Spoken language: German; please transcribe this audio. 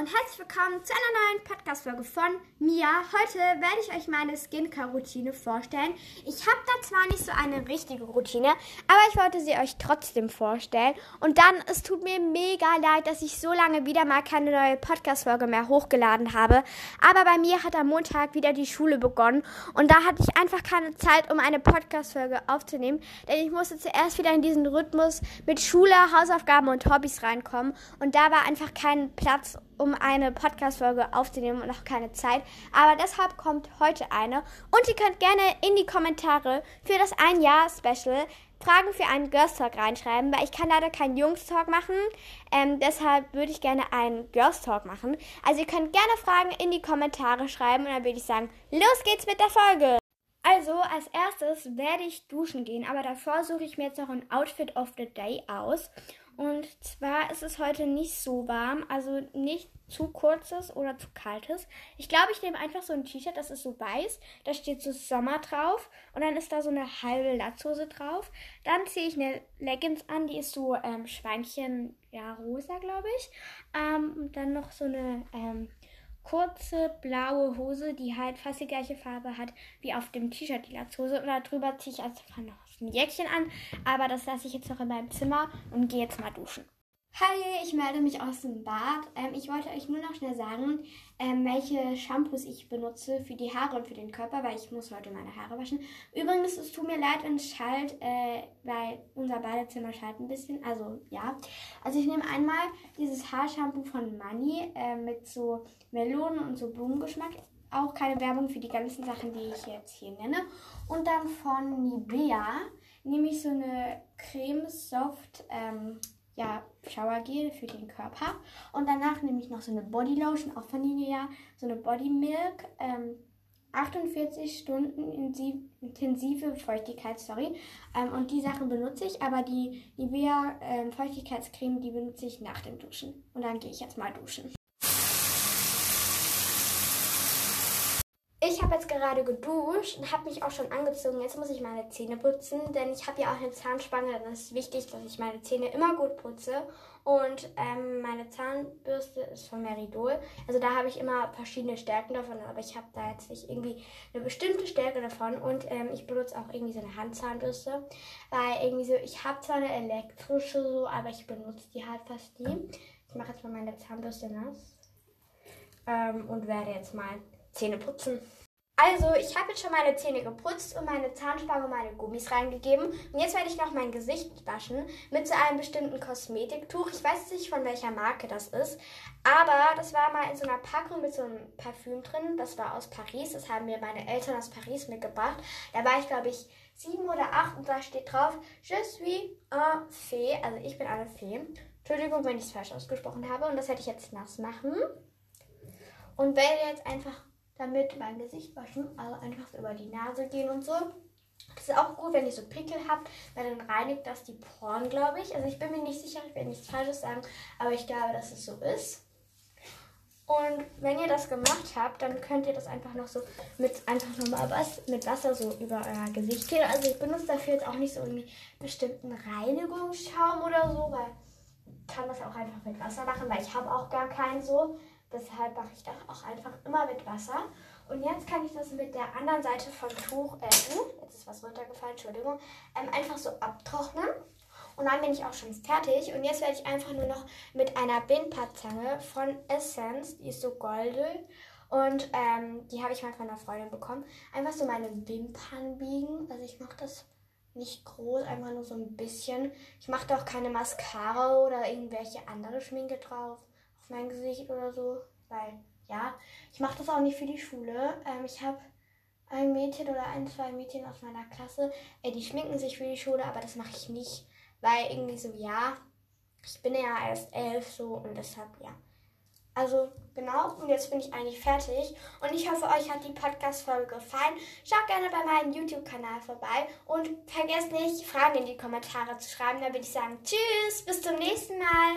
und herzlich willkommen zu einer neuen Podcast-Folge von mir. Heute werde ich euch meine Skincare-Routine vorstellen. Ich habe da zwar nicht so eine richtige Routine, aber ich wollte sie euch trotzdem vorstellen. Und dann, es tut mir mega leid, dass ich so lange wieder mal keine neue Podcast-Folge mehr hochgeladen habe. Aber bei mir hat am Montag wieder die Schule begonnen und da hatte ich einfach keine Zeit, um eine Podcast-Folge aufzunehmen, denn ich musste zuerst wieder in diesen Rhythmus mit Schule, Hausaufgaben und Hobbys reinkommen und da war einfach kein Platz, um eine Podcast-Folge aufzunehmen und auch keine Zeit. Aber deshalb kommt heute eine. Und ihr könnt gerne in die Kommentare für das Ein-Jahr-Special Fragen für einen Girls Talk reinschreiben, weil ich kann leider keinen Jungs Talk machen. Ähm, deshalb würde ich gerne einen Girls Talk machen. Also ihr könnt gerne Fragen in die Kommentare schreiben und dann würde ich sagen, los geht's mit der Folge. Also, als erstes werde ich duschen gehen, aber davor suche ich mir jetzt noch ein Outfit of the Day aus. Und zwar ist es heute nicht so warm, also nicht zu kurzes oder zu kaltes. Ich glaube, ich nehme einfach so ein T-Shirt, das ist so weiß. Da steht so Sommer drauf und dann ist da so eine halbe Latzhose drauf. Dann ziehe ich eine Leggings an, die ist so ähm, Schweinchen, ja, rosa, glaube ich. Ähm, dann noch so eine ähm, kurze blaue Hose, die halt fast die gleiche Farbe hat wie auf dem T-Shirt die Latzhose. Und darüber ziehe ich also noch ein Jäckchen an. Aber das lasse ich jetzt noch in meinem Zimmer und gehe jetzt mal duschen. Hi, ich melde mich aus dem Bad. Ähm, ich wollte euch nur noch schnell sagen, ähm, welche Shampoos ich benutze für die Haare und für den Körper, weil ich muss heute meine Haare waschen. Übrigens, es tut mir leid, wenn es schallt, äh, weil unser Badezimmer schallt ein bisschen. Also ja. Also ich nehme einmal dieses Haarshampoo von Money äh, mit so Melonen und so Blumengeschmack. Auch keine Werbung für die ganzen Sachen, die ich jetzt hier nenne. Und dann von Nivea nehme ich so eine Creme Soft. Ähm, ja, Showergel für den Körper. Und danach nehme ich noch so eine Bodylotion, auch von Nivea, so eine Body Milk. Ähm, 48 Stunden intensive Feuchtigkeit, sorry. Ähm, und die Sachen benutze ich, aber die Nivea ähm, Feuchtigkeitscreme, die benutze ich nach dem Duschen. Und dann gehe ich jetzt mal duschen. Ich habe jetzt gerade geduscht und habe mich auch schon angezogen. Jetzt muss ich meine Zähne putzen, denn ich habe ja auch eine Zahnspange. Dann ist wichtig, dass ich meine Zähne immer gut putze. Und ähm, meine Zahnbürste ist von Meridol. Also da habe ich immer verschiedene Stärken davon, aber ich habe da jetzt nicht irgendwie eine bestimmte Stärke davon. Und ähm, ich benutze auch irgendwie so eine Handzahnbürste, weil irgendwie so, ich habe zwar eine elektrische so, aber ich benutze die halt fast nie. Ich mache jetzt mal meine Zahnbürste nass ähm, und werde jetzt mal Zähne putzen. Also, ich habe jetzt schon meine Zähne geputzt und meine Zahnspange und meine Gummis reingegeben. Und jetzt werde ich noch mein Gesicht waschen mit so einem bestimmten Kosmetiktuch. Ich weiß nicht, von welcher Marke das ist. Aber das war mal in so einer Packung mit so einem Parfüm drin. Das war aus Paris. Das haben mir meine Eltern aus Paris mitgebracht. Da war ich, glaube ich, sieben oder acht und da steht drauf, Je suis un Fee. Also, ich bin eine Fee. Entschuldigung, wenn ich es falsch ausgesprochen habe. Und das werde ich jetzt nass machen. Und werde jetzt einfach damit mein Gesicht waschen, also einfach über die Nase gehen und so. Das ist auch gut, wenn ihr so Pickel habt, weil dann reinigt das die Poren, glaube ich. Also ich bin mir nicht sicher, ich werde nichts Falsches sagen, aber ich glaube, dass es so ist. Und wenn ihr das gemacht habt, dann könnt ihr das einfach noch so mit einfach nochmal was mit Wasser so über euer Gesicht gehen. Also ich benutze dafür jetzt auch nicht so irgendwie bestimmten Reinigungsschaum oder so, weil ich kann das auch einfach mit Wasser machen, weil ich habe auch gar keinen so. Deshalb mache ich das auch einfach immer mit Wasser. Und jetzt kann ich das mit der anderen Seite vom Tuch, äh, jetzt ist was runtergefallen, Entschuldigung, ähm, einfach so abtrocknen. Und dann bin ich auch schon fertig. Und jetzt werde ich einfach nur noch mit einer Bindpadzange von Essence, die ist so golden. Und ähm, die habe ich mal von einer Freundin bekommen. Einfach so meine Wimpern biegen. Also ich mache das nicht groß, einfach nur so ein bisschen. Ich mache da auch keine Mascara oder irgendwelche andere Schminke drauf mein Gesicht oder so. Weil, ja, ich mache das auch nicht für die Schule. Ähm, ich habe ein Mädchen oder ein, zwei Mädchen aus meiner Klasse, äh, die schminken sich für die Schule, aber das mache ich nicht. Weil irgendwie so, ja, ich bin ja erst elf so und deshalb, ja. Also, genau, und jetzt bin ich eigentlich fertig. Und ich hoffe, euch hat die Podcast-Folge gefallen. Schaut gerne bei meinem YouTube-Kanal vorbei und vergesst nicht, Fragen in die Kommentare zu schreiben. Da würde ich sagen, tschüss, bis zum nächsten Mal.